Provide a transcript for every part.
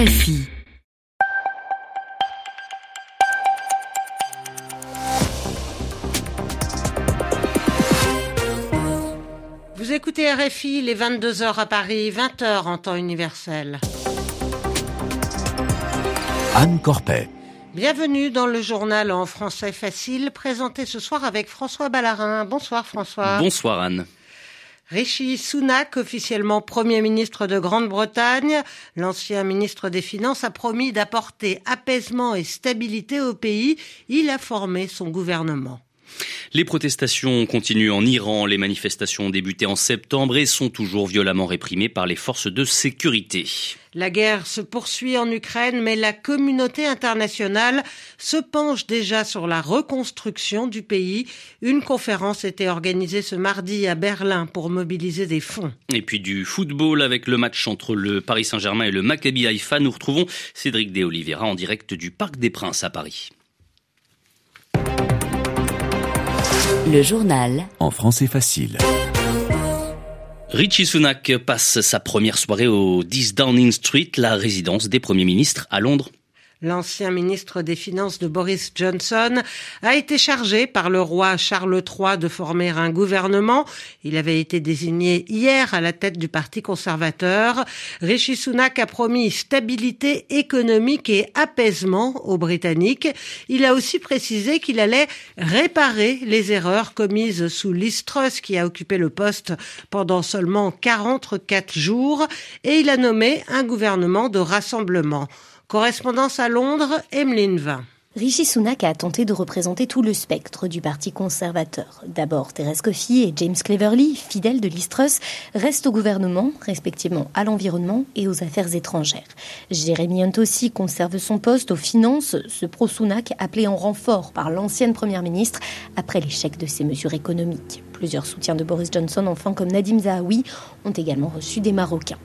RFI. Vous écoutez RFI, les 22h à Paris, 20h en temps universel. Anne Corpet. Bienvenue dans le journal en français facile, présenté ce soir avec François Ballarin. Bonsoir François. Bonsoir Anne. Rishi Sunak, officiellement Premier ministre de Grande-Bretagne, l'ancien ministre des Finances a promis d'apporter apaisement et stabilité au pays. Il a formé son gouvernement. Les protestations continuent en Iran. Les manifestations ont débuté en septembre et sont toujours violemment réprimées par les forces de sécurité. La guerre se poursuit en Ukraine, mais la communauté internationale se penche déjà sur la reconstruction du pays. Une conférence était organisée ce mardi à Berlin pour mobiliser des fonds. Et puis du football avec le match entre le Paris Saint-Germain et le Maccabi Haïfa. Nous retrouvons Cédric De Oliveira en direct du Parc des Princes à Paris. Le journal. En français facile. Richie Sunak passe sa première soirée au 10 Downing Street, la résidence des premiers ministres à Londres. L'ancien ministre des Finances de Boris Johnson a été chargé par le roi Charles III de former un gouvernement. Il avait été désigné hier à la tête du Parti conservateur. Rishi Sunak a promis stabilité économique et apaisement aux Britanniques. Il a aussi précisé qu'il allait réparer les erreurs commises sous Liz Truss qui a occupé le poste pendant seulement 44 jours et il a nommé un gouvernement de rassemblement. Correspondance à Londres, Emeline Vin. Rishi Sunak a tenté de représenter tout le spectre du Parti conservateur. D'abord, Thérèse Coffey et James Cleverly, fidèles de Listrus, restent au gouvernement, respectivement à l'environnement et aux affaires étrangères. Jérémy Hunt aussi conserve son poste aux finances, ce pro-Sunak appelé en renfort par l'ancienne première ministre après l'échec de ses mesures économiques. Plusieurs soutiens de Boris Johnson, enfin comme Nadim Zahawi, ont également reçu des Marocains.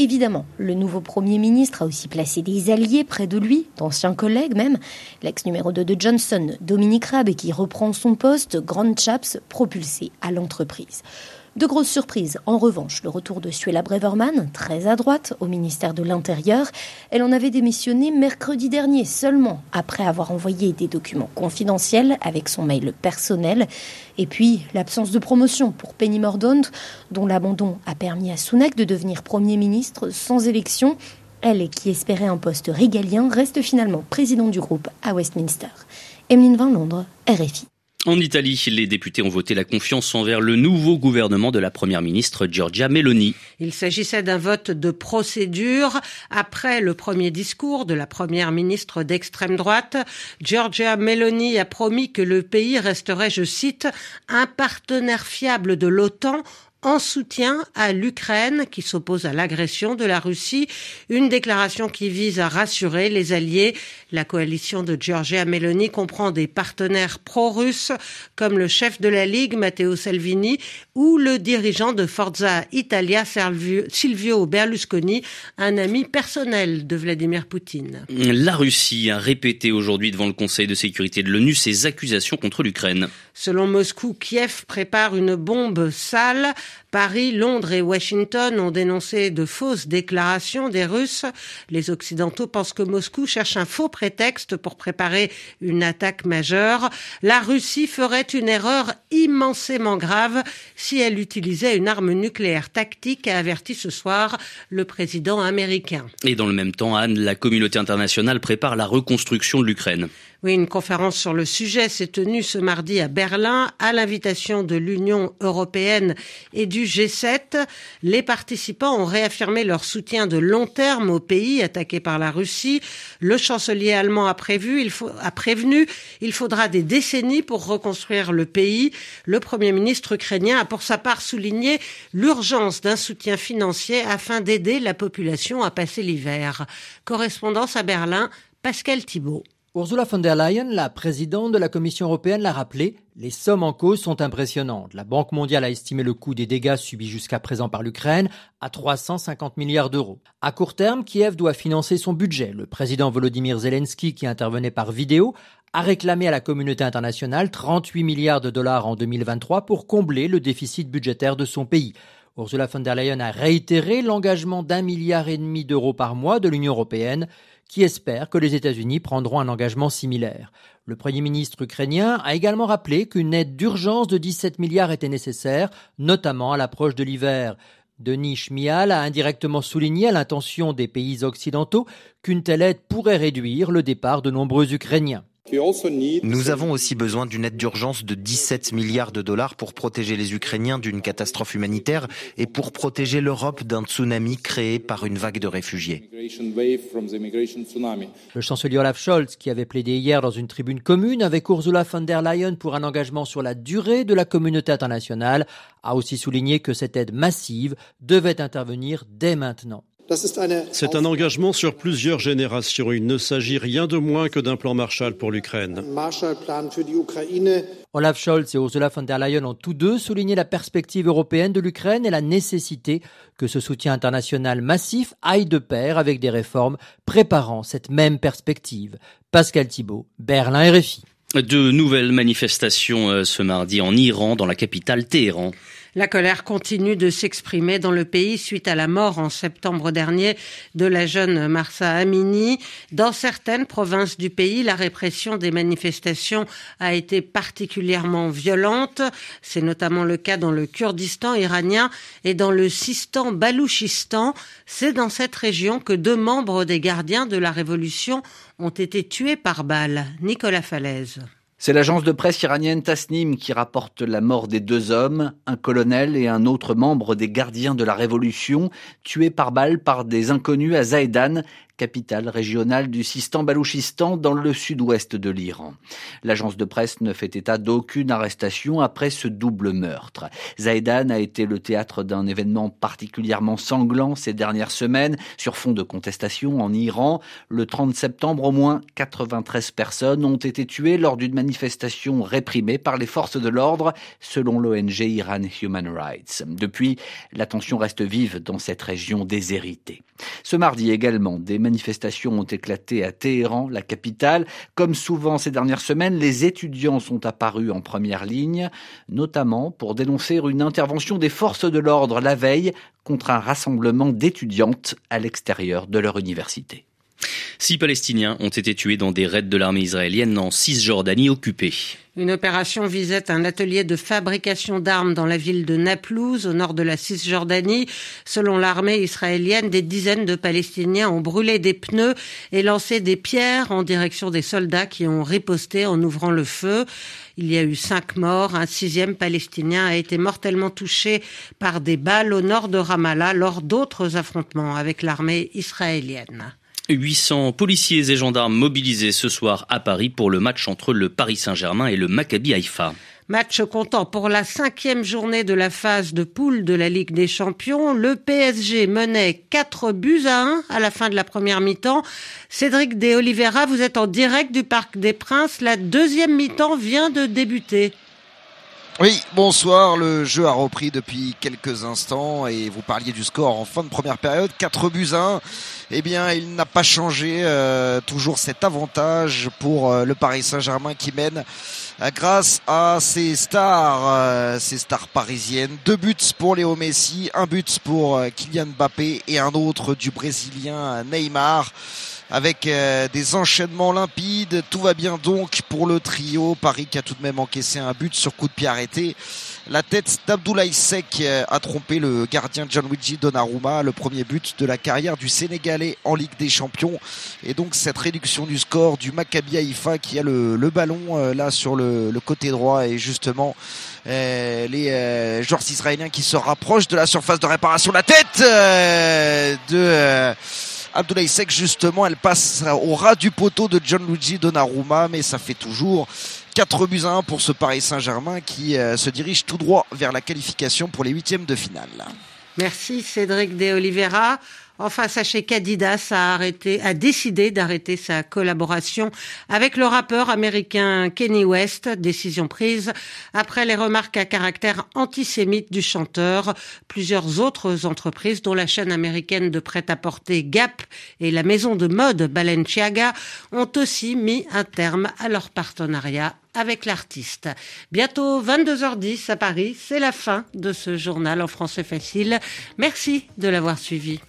Évidemment, le nouveau Premier ministre a aussi placé des alliés près de lui, d'anciens collègues même. L'ex numéro 2 de Johnson, Dominique Raab, qui reprend son poste, Grand Chaps, propulsé à l'entreprise. De grosses surprises. En revanche, le retour de Suella Breverman, très à au ministère de l'Intérieur. Elle en avait démissionné mercredi dernier seulement, après avoir envoyé des documents confidentiels avec son mail personnel. Et puis, l'absence de promotion pour Penny Mordaunt, dont l'abandon a permis à Sunak de devenir Premier ministre sans élection. Elle, qui espérait un poste régalien, reste finalement président du groupe à Westminster. Emeline Van Londres, RFI. En Italie, les députés ont voté la confiance envers le nouveau gouvernement de la première ministre Giorgia Meloni. Il s'agissait d'un vote de procédure. Après le premier discours de la première ministre d'extrême droite, Giorgia Meloni a promis que le pays resterait, je cite, un partenaire fiable de l'OTAN en soutien à l'Ukraine qui s'oppose à l'agression de la Russie, une déclaration qui vise à rassurer les alliés. La coalition de Giorgia Meloni comprend des partenaires pro-russes comme le chef de la Ligue Matteo Salvini ou le dirigeant de Forza Italia Silvio Berlusconi, un ami personnel de Vladimir Poutine. La Russie a répété aujourd'hui devant le Conseil de sécurité de l'ONU ses accusations contre l'Ukraine. Selon Moscou, Kiev prépare une bombe sale Paris, Londres et Washington ont dénoncé de fausses déclarations des Russes. Les Occidentaux pensent que Moscou cherche un faux prétexte pour préparer une attaque majeure. La Russie ferait une erreur immensément grave si elle utilisait une arme nucléaire tactique, a averti ce soir le président américain. Et dans le même temps, Anne, la communauté internationale prépare la reconstruction de l'Ukraine. Oui, une conférence sur le sujet s'est tenue ce mardi à Berlin à l'invitation de l'Union européenne et du G7. Les participants ont réaffirmé leur soutien de long terme au pays attaqué par la Russie. Le chancelier allemand a prévu, prévenu, il faudra des décennies pour reconstruire le pays. Le premier ministre ukrainien a pour sa part souligné l'urgence d'un soutien financier afin d'aider la population à passer l'hiver. Correspondance à Berlin, Pascal Thibault. Ursula von der Leyen, la présidente de la Commission européenne, l'a rappelé, les sommes en cause sont impressionnantes. La Banque mondiale a estimé le coût des dégâts subis jusqu'à présent par l'Ukraine à 350 milliards d'euros. À court terme, Kiev doit financer son budget. Le président Volodymyr Zelensky, qui intervenait par vidéo, a réclamé à la communauté internationale 38 milliards de dollars en 2023 pour combler le déficit budgétaire de son pays. Ursula von der Leyen a réitéré l'engagement d'un milliard et demi d'euros par mois de l'Union européenne qui espère que les États-Unis prendront un engagement similaire. Le Premier ministre ukrainien a également rappelé qu'une aide d'urgence de 17 milliards était nécessaire, notamment à l'approche de l'hiver. Denis Schmial a indirectement souligné à l'intention des pays occidentaux qu'une telle aide pourrait réduire le départ de nombreux Ukrainiens. Nous avons aussi besoin d'une aide d'urgence de 17 milliards de dollars pour protéger les Ukrainiens d'une catastrophe humanitaire et pour protéger l'Europe d'un tsunami créé par une vague de réfugiés. Le chancelier Olaf Scholz, qui avait plaidé hier dans une tribune commune avec Ursula von der Leyen pour un engagement sur la durée de la communauté internationale, a aussi souligné que cette aide massive devait intervenir dès maintenant. C'est un engagement sur plusieurs générations. Il ne s'agit rien de moins que d'un plan Marshall pour l'Ukraine. Olaf Scholz et Ursula von der Leyen ont tous deux souligné la perspective européenne de l'Ukraine et la nécessité que ce soutien international massif aille de pair avec des réformes préparant cette même perspective. Pascal Thibault, Berlin RFI. De nouvelles manifestations euh, ce mardi en Iran, dans la capitale Téhéran. La colère continue de s'exprimer dans le pays suite à la mort en septembre dernier de la jeune Marsa Amini. Dans certaines provinces du pays, la répression des manifestations a été particulièrement violente. C'est notamment le cas dans le Kurdistan iranien et dans le Sistan Balouchistan. C'est dans cette région que deux membres des gardiens de la révolution ont été tués par balle. Nicolas Falaise. C'est l'agence de presse iranienne Tasnim qui rapporte la mort des deux hommes, un colonel et un autre membre des gardiens de la révolution, tués par balle par des inconnus à Zahedan, capitale régionale du Sistan-Balouchistan dans le sud-ouest de l'Iran. L'agence de presse ne fait état d'aucune arrestation après ce double meurtre. Zahedan a été le théâtre d'un événement particulièrement sanglant ces dernières semaines sur fond de contestation en Iran. Le 30 septembre, au moins 93 personnes ont été tuées lors d'une manifestation réprimée par les forces de l'ordre, selon l'ONG Iran Human Rights. Depuis, la tension reste vive dans cette région déshéritée. Ce mardi également, des manifestations ont éclaté à Téhéran, la capitale. Comme souvent ces dernières semaines, les étudiants sont apparus en première ligne, notamment pour dénoncer une intervention des forces de l'ordre la veille contre un rassemblement d'étudiantes à l'extérieur de leur université. Six Palestiniens ont été tués dans des raids de l'armée israélienne en Cisjordanie occupée. Une opération visait un atelier de fabrication d'armes dans la ville de Naplouse, au nord de la Cisjordanie. Selon l'armée israélienne, des dizaines de Palestiniens ont brûlé des pneus et lancé des pierres en direction des soldats qui ont riposté en ouvrant le feu. Il y a eu cinq morts. Un sixième Palestinien a été mortellement touché par des balles au nord de Ramallah lors d'autres affrontements avec l'armée israélienne. 800 policiers et gendarmes mobilisés ce soir à Paris pour le match entre le Paris Saint-Germain et le Maccabi Haïfa. Match comptant pour la cinquième journée de la phase de poule de la Ligue des Champions. Le PSG menait 4 buts à 1 à la fin de la première mi-temps. Cédric De Oliveira, vous êtes en direct du Parc des Princes. La deuxième mi-temps vient de débuter. Oui, bonsoir. Le jeu a repris depuis quelques instants et vous parliez du score en fin de première période. 4 buts à 1. Eh bien, il n'a pas changé. Euh, toujours cet avantage pour euh, le Paris Saint-Germain qui mène euh, grâce à ses stars, ses stars parisiennes. Deux buts pour Léo Messi, un but pour Kylian Mbappé et un autre du Brésilien Neymar avec euh, des enchaînements limpides. Tout va bien donc pour le trio. Paris qui a tout de même encaissé un but sur coup de pied arrêté. La tête d'Abdoulaye Sek euh, a trompé le gardien Gianluigi Donnarumma, le premier but de la carrière du Sénégalais en Ligue des Champions. Et donc cette réduction du score du Maccabi Haïfa qui a le, ballon euh, là sur le, côté droit et justement les joueurs israéliens qui se rapprochent de la surface de réparation. La tête de Abdoulaye Sek, justement, elle passe au ras du poteau de Gianluigi Donnarumma, mais ça fait toujours 4 buts à 1 pour ce Paris Saint-Germain qui euh, se dirige tout droit vers la qualification pour les huitièmes de finale. Merci Cédric De Oliveira. Enfin, sachez qu'Adidas a arrêté, a décidé d'arrêter sa collaboration avec le rappeur américain Kenny West, décision prise après les remarques à caractère antisémite du chanteur. Plusieurs autres entreprises, dont la chaîne américaine de prêt-à-porter Gap et la maison de mode Balenciaga, ont aussi mis un terme à leur partenariat avec l'artiste. Bientôt 22h10 à Paris, c'est la fin de ce journal en français facile. Merci de l'avoir suivi.